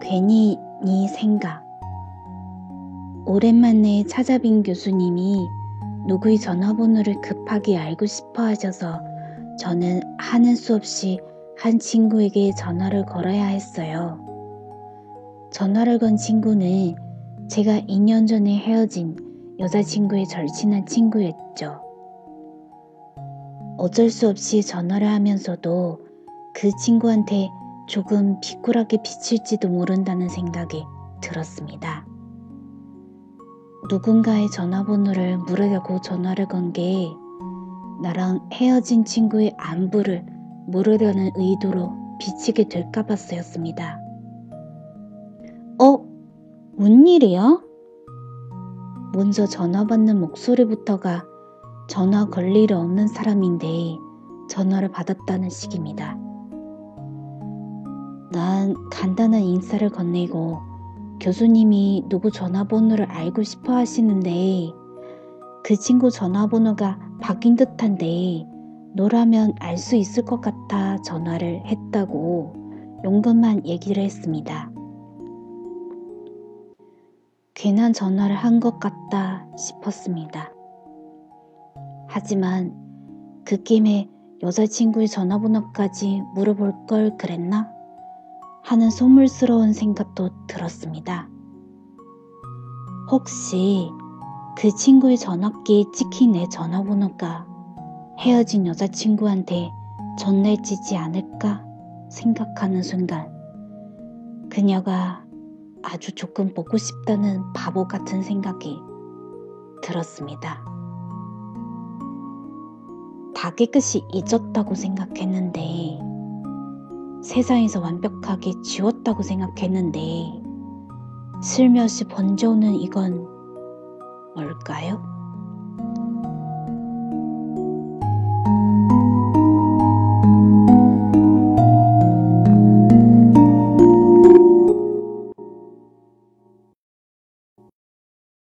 괜히 네 생각 오랜만에 찾아뵌 교수님이 누구의 전화번호를 급하게 알고 싶어 하셔서 저는 하는 수 없이 한 친구에게 전화를 걸어야 했어요. 전화를 건 친구는 제가 2년 전에 헤어진 여자친구의 절친한 친구였죠. 어쩔 수 없이 전화를 하면서도 그 친구한테 조금 비굴하게 비칠지도 모른다는 생각이 들었습니다. 누군가의 전화번호를 물으려고 전화를 건 게 나랑 헤어진 친구의 안부를 물으려는 의도로 비치게 될까봐 쓰였습니다. 어? 뭔 일이야? 먼저 전화 받는 목소리부터가 전화 걸 일 없는 사람인데 전화를 받았다는 식입니다. 난 간단한 인사를 건네고 교수님이 누구 전화번호를 알고 싶어 하시는데 그 친구 전화번호가 바뀐 듯한데 너라면 알 수 있을 것 같아 전화를 했다고 용건만 얘기를 했습니다. 괜한 전화를 한 것 같다 싶었습니다. 하지만 그 김에 여자친구의 전화번호까지 물어볼 걸 그랬나? 하는 소물스러운 생각도 들었습니다. 혹시 그 친구의 전화기에 찍힌 내 전화번호가 헤어진 여자친구한테 전달지지 않을까 생각하는 순간 그녀가 아주 조금 보고 싶다는 바보 같은 생각이 들었습니다. 다 깨끗이 잊었다고 생각했는데 세상에서 완벽하게 지웠다고 생각했는데 슬며시 번져오는 이건 뭘까요?